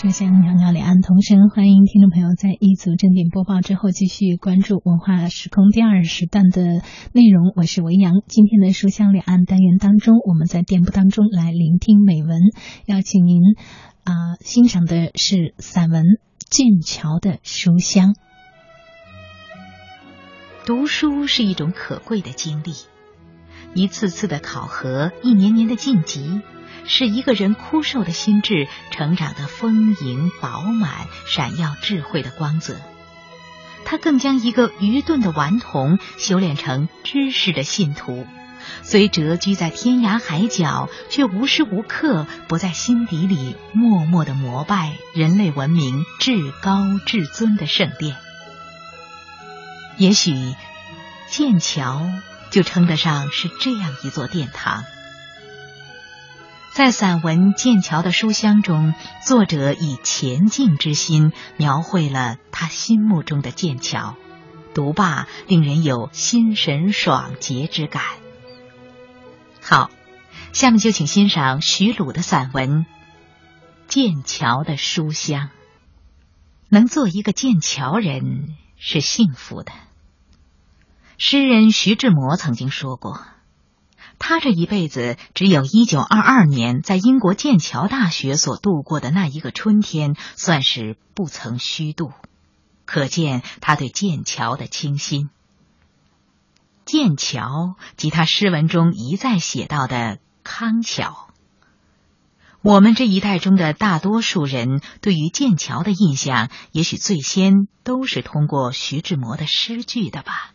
书香袅袅两岸同声，欢迎听众朋友在一组正点播报之后继续关注文化时空第二时段的内容。我是维扬，今天的书香两岸单元当中，我们在店铺当中来聆听美文，邀请您啊欣赏的是散文《剑桥的书香》。读书是一种可贵的经历，一次次的考核，一年年的晋级。是一个人枯瘦的心智成长的丰盈饱满、闪耀智慧的光泽。他更将一个愚钝的顽童修炼成知识的信徒，虽谪居在天涯海角，却无时无刻不在心底里默默的膜拜人类文明至高至尊的圣殿。也许，剑桥就称得上是这样一座殿堂。在散文《剑桥的书香》中，作者以前进之心描绘了他心目中的剑桥，读罢令人有心神爽洁之感。好，下面就请欣赏徐鲁的散文《剑桥的书香》。能做一个剑桥人是幸福的。诗人徐志摩曾经说过。他这一辈子只有一九二二年在英国剑桥大学所度过的那一个春天，算是不曾虚度，可见他对剑桥的倾心。剑桥及他诗文中一再写到的康桥，我们这一代中的大多数人对于剑桥的印象，也许最先都是通过徐志摩的诗句的吧。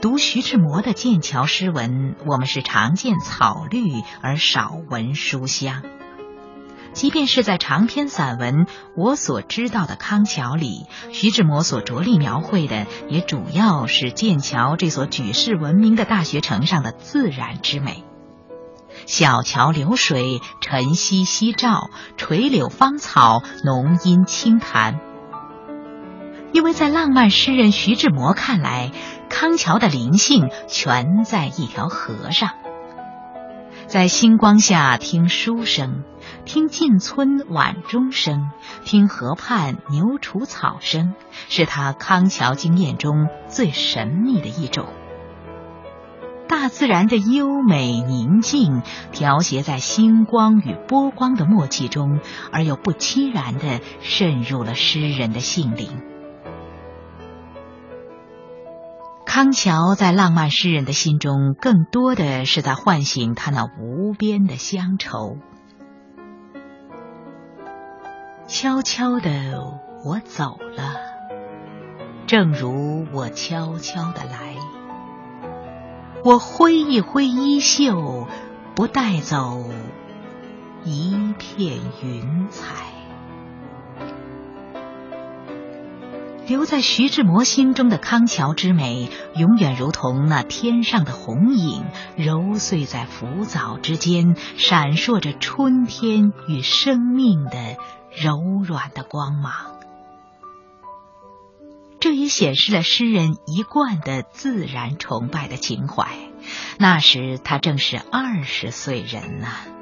读徐志摩的剑桥诗文，我们是常见草绿而少闻书香。即便是在长篇散文《我所知道的康桥》里，徐志摩所着力描绘的，也主要是剑桥这所举世闻名的大学城上的自然之美：小桥流水，晨曦夕照，垂柳芳草，浓荫清潭。因为在浪漫诗人徐志摩看来，康桥的灵性全在一条河上。在星光下听书声，听近村晚钟声，听河畔牛除草声，是他康桥经验中最神秘的一种。大自然的优美宁静，调谐在星光与波光的默契中，而又不凄然的渗入了诗人的性灵。康桥在浪漫诗人的心中，更多的是在唤醒他那无边的乡愁。悄悄的我走了，正如我悄悄的来。我挥一挥衣袖，不带走一片云彩。留在徐志摩心中的康桥之美，永远如同那天上的红影，揉碎在浮藻之间，闪烁着春天与生命的柔软的光芒。这也显示了诗人一贯的自然崇拜的情怀。那时他正是二十岁人呐。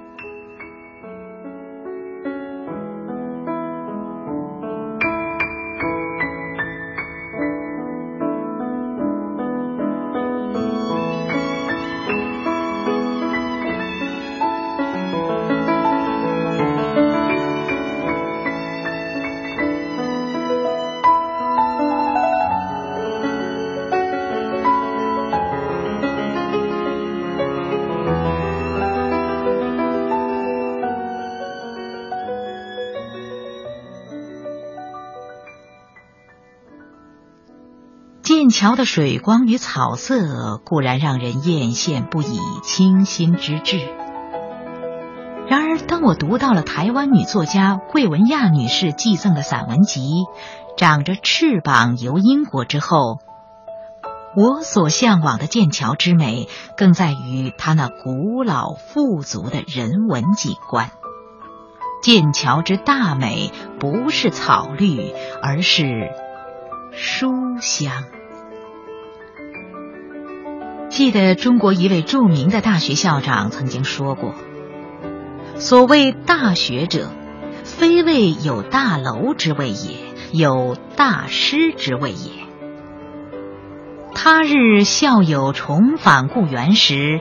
桥的水光与草色固然让人艳羡不已、倾心之至。然而，当我读到了台湾女作家桂文亚女士寄赠的散文集《长着翅膀游英国》之后，我所向往的剑桥之美，更在于它那古老富足的人文景观。剑桥之大美，不是草绿，而是书香。记得中国一位著名的大学校长曾经说过：“所谓大学者，非谓有大楼之谓也，有大师之谓也。”他日校友重返故园时，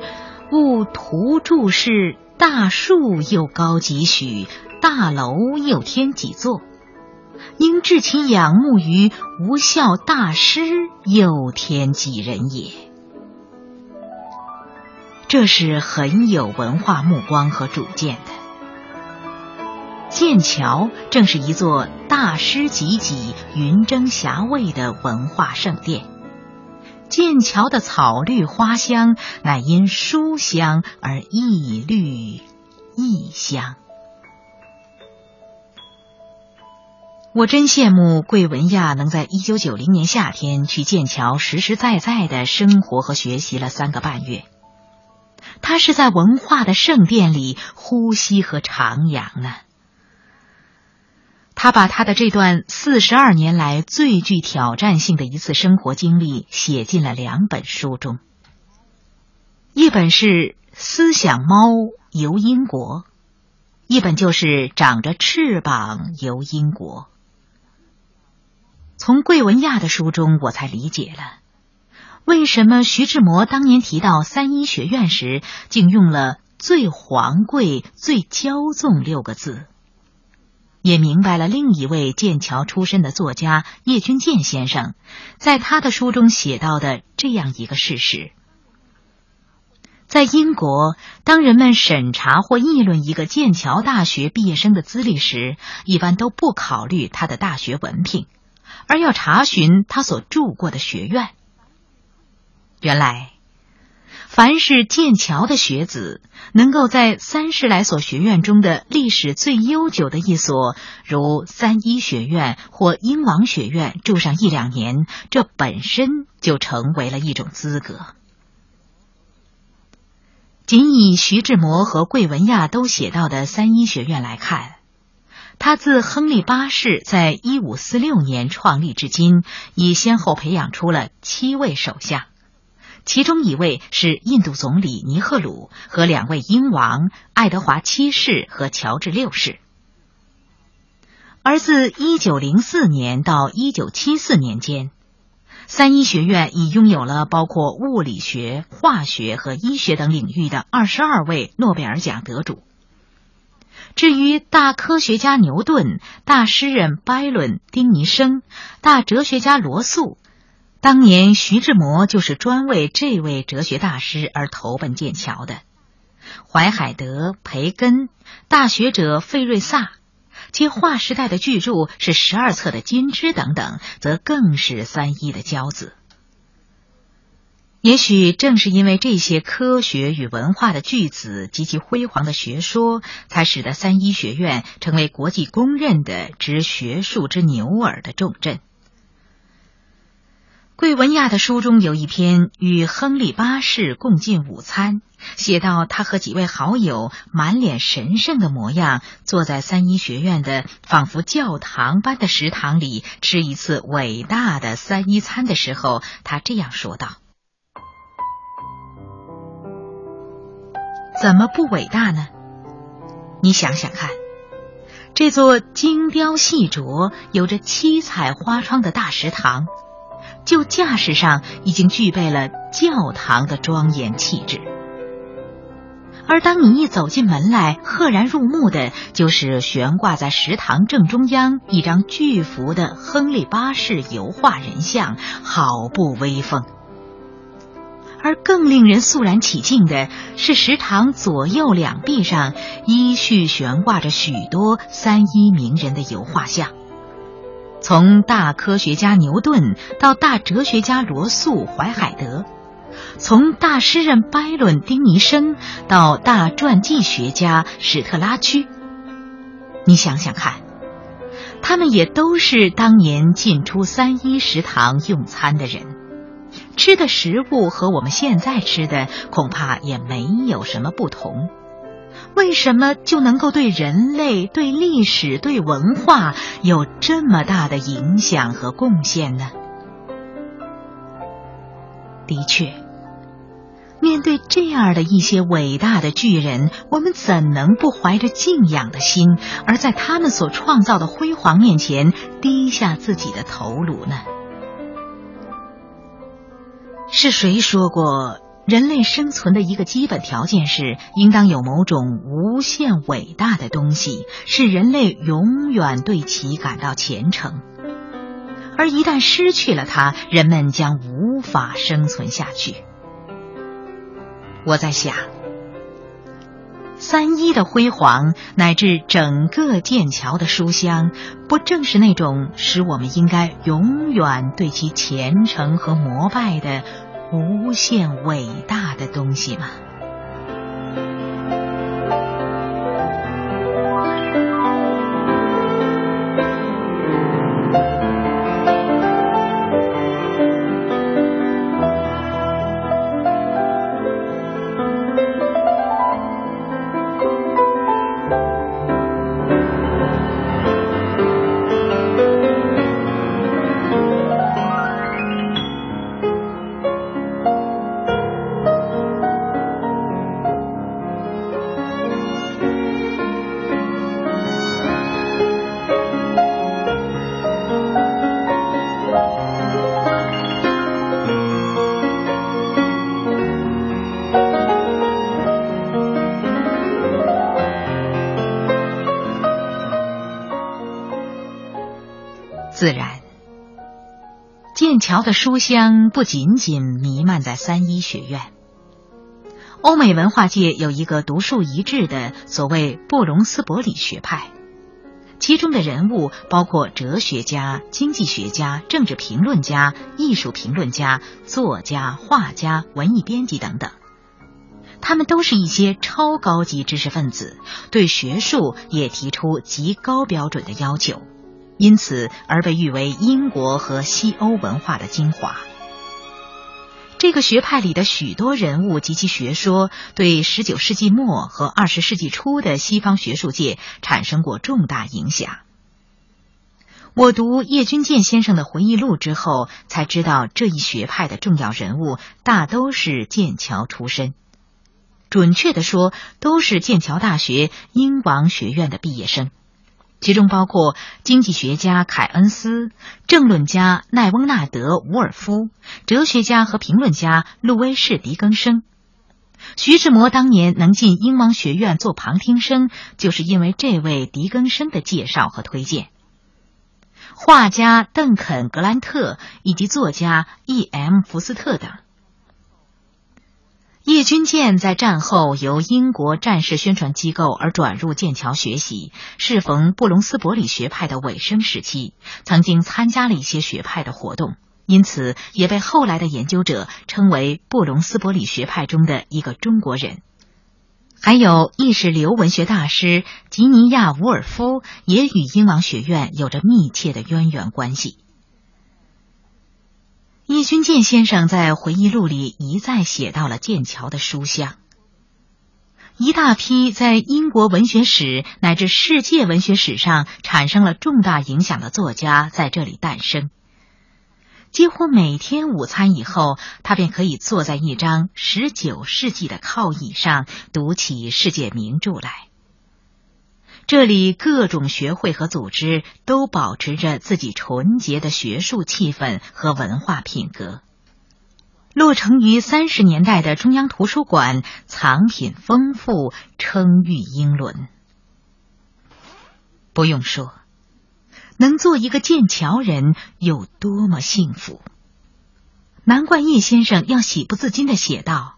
勿徒注视大树又高几许。大楼又添几座，应致其仰慕于无效大师又添几人也。这是很有文化目光和主见的。剑桥正是一座大师济济、云蒸霞蔚的文化圣殿。剑桥的草绿花香，乃因书香而异绿异香。我真羡慕桂文亚能在一九九零年夏天去剑桥实实在在的生活和学习了三个半月。他是在文化的圣殿里呼吸和徜徉呢。他把他的这段四十二年来最具挑战性的一次生活经历写进了两本书中，一本是《思想猫游英国》，一本就是《长着翅膀游英国》。从桂文亚的书中，我才理解了为什么徐志摩当年提到三一学院时，竟用了“最皇贵、最骄纵”六个字，也明白了另一位剑桥出身的作家叶君健先生在他的书中写到的这样一个事实：在英国，当人们审查或议论一个剑桥大学毕业生的资历时，一般都不考虑他的大学文凭。而要查询他所住过的学院。原来，凡是剑桥的学子，能够在三十来所学院中的历史最悠久的一所，如三一学院或英王学院住上一两年，这本身就成为了一种资格。仅以徐志摩和桂文亚都写到的三一学院来看。他自亨利八世在一五四六年创立至今，已先后培养出了七位首相，其中一位是印度总理尼赫鲁和两位英王爱德华七世和乔治六世。而自一九零四年到一九七四年间，三一学院已拥有了包括物理学、化学和医学等领域的二十二位诺贝尔奖得主。至于大科学家牛顿、大诗人拜伦、丁尼生、大哲学家罗素，当年徐志摩就是专为这位哲学大师而投奔剑桥的。怀海德、培根、大学者费瑞萨，其划时代的巨著是十二册的《金枝》等等，则更是三一的骄子。也许正是因为这些科学与文化的巨子及其辉煌的学说，才使得三一学院成为国际公认的执学术之牛耳的重镇。桂文亚的书中有一篇与亨利八世共进午餐，写到他和几位好友满脸神圣的模样，坐在三一学院的仿佛教堂般的食堂里吃一次伟大的三一餐的时候，他这样说道。怎么不伟大呢？你想想看，这座精雕细琢、有着七彩花窗的大食堂，就架势上已经具备了教堂的庄严气质。而当你一走进门来，赫然入目的就是悬挂在食堂正中央一张巨幅的亨利八世油画人像，好不威风。而更令人肃然起敬的是，食堂左右两壁上依序悬挂着许多三一名人的油画像，从大科学家牛顿到大哲学家罗素、怀海德，从大诗人拜伦、丁尼生到大传记学家史特拉居，你想想看，他们也都是当年进出三一食堂用餐的人，吃的食物和我们现在吃的恐怕也没有什么不同。为什么就能够对人类、对历史、对文化有这么大的影响和贡献呢？的确，面对这样的一些伟大的巨人，我们怎能不怀着敬仰的心，而在他们所创造的辉煌面前低下自己的头颅呢？是谁说过？人类生存的一个基本条件是，应当有某种无限伟大的东西，使人类永远对其感到虔诚。而一旦失去了它，人们将无法生存下去。我在想，三一的辉煌乃至整个剑桥的书香，不正是那种使我们应该永远对其虔诚和膜拜的？无限伟大的东西吗？桥的书香不仅仅弥漫在三一学院。欧美文化界有一个独树一帜的所谓布隆斯伯里学派，其中的人物包括哲学家、经济学家、政治评论家、艺术评论家、作家、画家、文艺编辑等等。他们都是一些超高级知识分子，对学术也提出极高标准的要求。因此而被誉为英国和西欧文化的精华。这个学派里的许多人物及其学说，对十九世纪末和二十世纪初的西方学术界产生过重大影响。我读叶君健先生的回忆录之后，才知道这一学派的重要人物大都是剑桥出身，准确的说，都是剑桥大学英王学院的毕业生。其中包括经济学家凯恩斯、政论家奈翁纳德·伍尔夫、哲学家和评论家路威士·狄更生。徐志摩当年能进英王学院做旁听生，就是因为这位狄更生的介绍和推荐。画家邓肯·格兰特以及作家 E.M. 福斯特等。叶君健在战后由英国战士宣传机构而转入剑桥学习，适逢布隆斯伯里学派的尾声时期，曾经参加了一些学派的活动，因此也被后来的研究者称为布隆斯伯里学派中的一个中国人。还有意识流文学大师吉尼亚·伍尔夫也与英王学院有着密切的渊源关系。叶君健先生在回忆录里一再写到了剑桥的书香，一大批在英国文学史乃至世界文学史上产生了重大影响的作家在这里诞生。几乎每天午餐以后，他便可以坐在一张十九世纪的靠椅上读起世界名著来。这里各种学会和组织都保持着自己纯洁的学术气氛和文化品格。落成于三十年代的中央图书馆藏品丰富，称誉英伦。不用说，能做一个剑桥人有多么幸福。难怪叶先生要喜不自禁的写道：“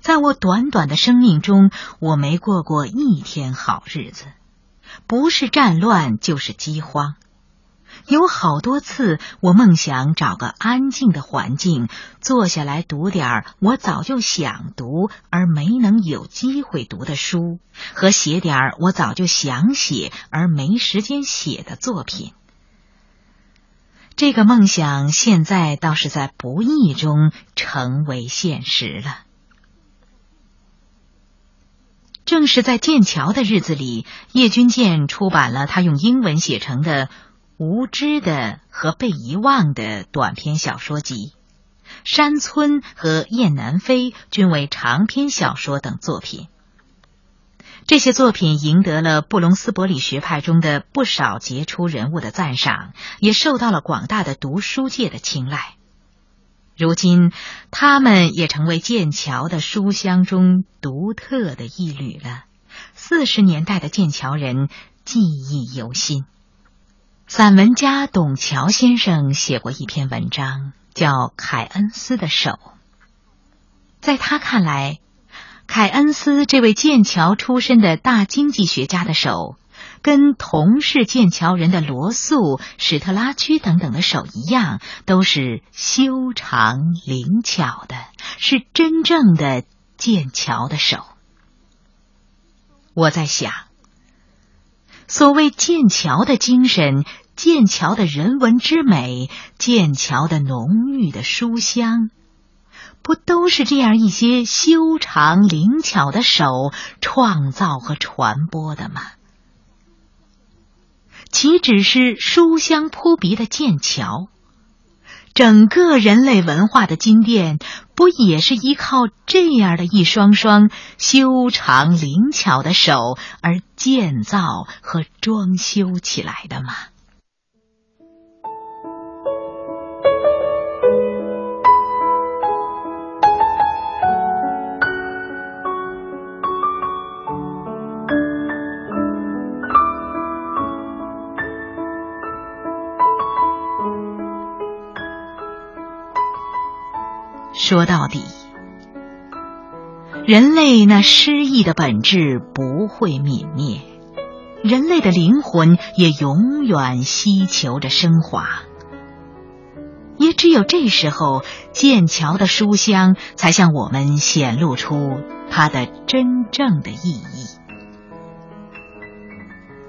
在我短短的生命中，我没过过一天好日子。”不是战乱就是饥荒，有好多次，我梦想找个安静的环境，坐下来读点我早就想读而没能有机会读的书，和写点我早就想写而没时间写的作品。这个梦想现在倒是在不易中成为现实了。正是在剑桥的日子里，叶君健出版了他用英文写成的。无知的和被遗忘的短篇小说集，《山村》和《雁南飞》均为长篇小说等作品。这些作品赢得了布隆斯伯里学派中的不少杰出人物的赞赏，也受到了广大的读书界的青睐。如今，他们也成为剑桥的书香中独特的一缕了。四十年代的剑桥人记忆犹新。散文家董桥先生写过一篇文章，叫《凯恩斯的手》。在他看来，凯恩斯这位剑桥出身的大经济学家的手，跟同是剑桥人的罗素、史特拉居等等的手一样，都是修长灵巧的，是真正的剑桥的手。我在想。所谓剑桥的精神，剑桥的人文之美，剑桥的浓郁的书香，不都是这样一些修长灵巧的手创造和传播的吗？岂止是书香扑鼻的剑桥？整个人类文化的金殿，不也是依靠这样的一双双修长灵巧的手而建造和装修起来的吗？说到底，人类那诗意的本质不会泯灭，人类的灵魂也永远希求着升华。也只有这时候，剑桥的书香才向我们显露出它的真正的意义。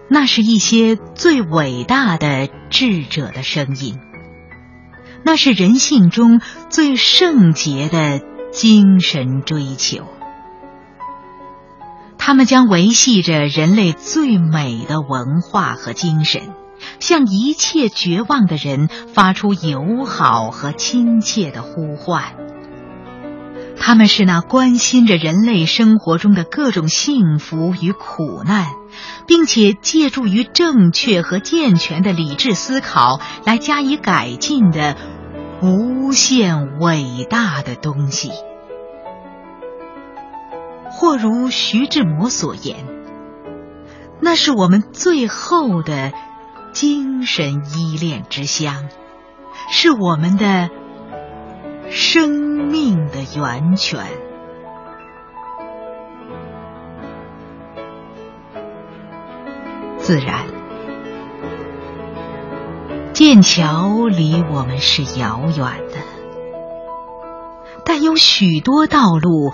那是一些最伟大的智者的声音。那是人性中最圣洁的精神追求，他们将维系着人类最美的文化和精神，向一切绝望的人发出友好和亲切的呼唤。他们是那关心着人类生活中的各种幸福与苦难，并且借助于正确和健全的理智思考来加以改进的。无限伟大的东西，或如徐志摩所言，那是我们最后的精神依恋之乡，是我们的生命的源泉。自然。剑桥离我们是遥远的，但有许多道路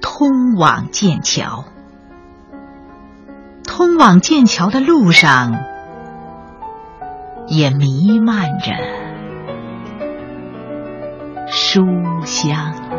通往剑桥。通往剑桥的路上，也弥漫着书香。